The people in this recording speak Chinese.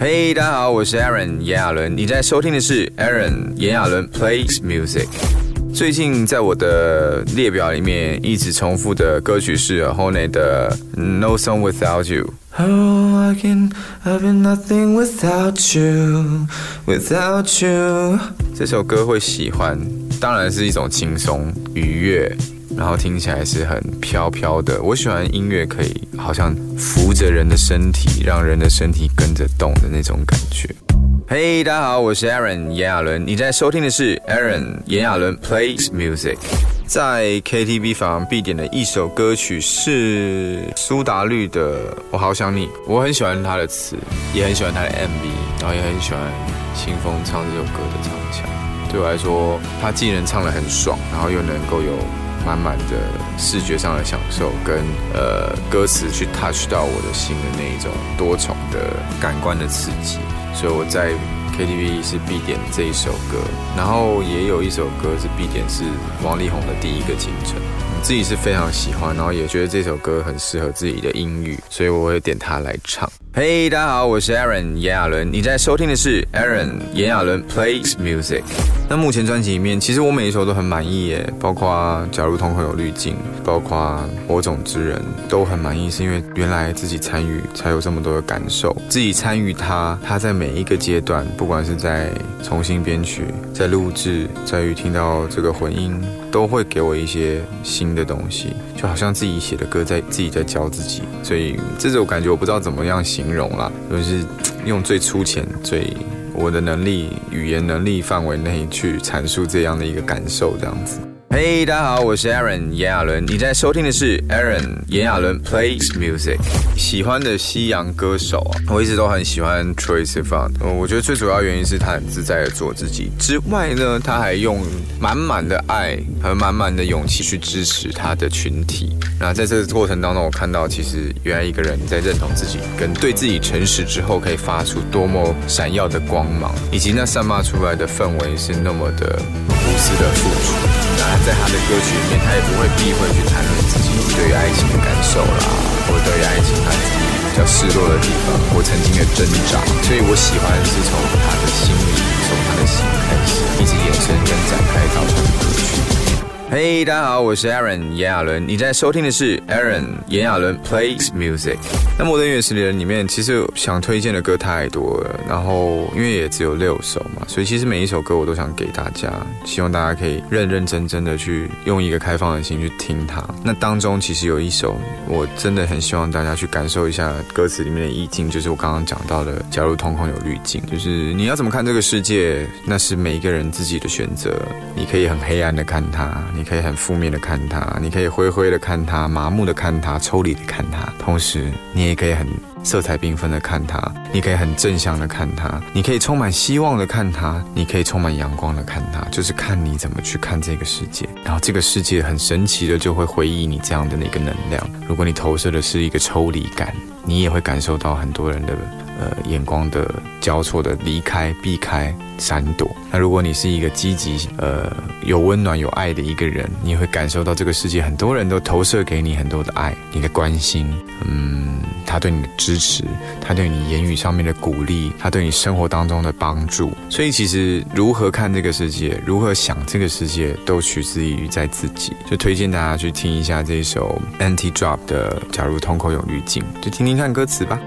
嘿，大家好，我是 Aaron 炎亚纶，你在收听的是 Aaron 炎亚纶 Plays Music。最近在我的列表里面一直重复的歌曲是 Honey 的 No Song Without You。Oh, I can have been nothing without you, without you。这首歌会喜欢，当然是一种轻松愉悦。然后听起来是很飘飘的。我喜欢音乐可以好像扶着人的身体，让人的身体跟着动的那种感觉。嘿，大家好，我是 Aaron 炎亚纶，你在收听的是 Aaron 炎亚纶 Plays Music。在 KTV 房必点的一首歌曲是苏打绿的《我好想你》，我很喜欢他的词，也很喜欢他的 MV，然后也很喜欢清风唱这首歌的唱腔。对我来说，他既能唱得很爽，然后又能够有。满满的视觉上的享受，跟呃歌词去 touch 到我的心的那一种多重的感官的刺激，所以我在 KTV 是必点这一首歌，然后也有一首歌是必点是王力宏的第一个清晨，自己是非常喜欢，然后也觉得这首歌很适合自己的音域，所以我会点它来唱。嘿，大家好，我是 Aaron 炎亚纶，你在收听的是 Aaron 炎亚纶 Plays Music。那目前专辑里面，其实我每一首都很满意耶，包括假如瞳孔有滤镜，包括火种之人都很满意，是因为原来自己参与才有这么多的感受，自己参与它，它在每一个阶段，不管是在重新编曲、在录制、在于听到这个混音，都会给我一些新的东西，就好像自己写的歌在自己在教自己，所以这种感觉我不知道怎么样形。容啦，就是用最粗浅、最我的能力、语言能力范围内去阐述这样的一个感受，这样子。嘿，大家好，我是 Aaron 炎亚纶，你在收听的是 Aaron 炎亚纶 Plays Music。喜欢的西洋歌手啊，我一直都很喜欢 Troye Sivan。我觉得最主要原因是他很自在的做自己，之外呢，他还用满满的爱和满满的勇气去支持他的群体。那在这个过程当中，我看到其实原来一个人在认同自己跟对自己诚实之后，可以发出多么闪耀的光芒，以及那散发出来的氛围是那么的无私的付出。在他的歌曲里面，他也不会避讳去谈论自己对于爱情的感受啦，或者对于爱情他自己比较失落的地方，或曾经的挣扎。所以我喜欢是从他的心里，从他的心开始，一直延伸跟展开到。嘿，大家好，我是 Aaron 炎亚纶，你在收听的是 Aaron 炎亚纶 Plays Music。那摩登乐十里人里面，其实想推荐的歌太多了，然后因为也只有六首嘛，所以其实每一首歌我都想给大家，希望大家可以认认真真的去用一个开放的心去听它。那当中其实有一首，我真的很希望大家去感受一下歌词里面的意境，就是我刚刚讲到的，假如瞳孔有滤镜，就是你要怎么看这个世界，那是每一个人自己的选择，你可以很黑暗的看它。你可以很负面的看它，你可以灰灰的看它，麻木的看它，抽离的看它。同时，你也可以很色彩缤纷的看它，你可以很正向的看它，你可以充满希望的看它，你可以充满阳光的看它。就是看你怎么去看这个世界。然后，这个世界很神奇的就会回忆你这样的那个能量。如果你投射的是一个抽离感，你也会感受到很多人的呃眼光的交错的离开、避开。闪躲。那如果你是一个积极、呃有温暖、有爱的一个人，你会感受到这个世界很多人都投射给你很多的爱、你的关心，嗯，他对你的支持，他对你言语上面的鼓励，他对你生活当中的帮助。所以其实如何看这个世界，如何想这个世界，都取自于在自己。就推荐大家去听一下这首 Anti Drop 的《假如瞳孔有滤镜》，就听听看歌词吧。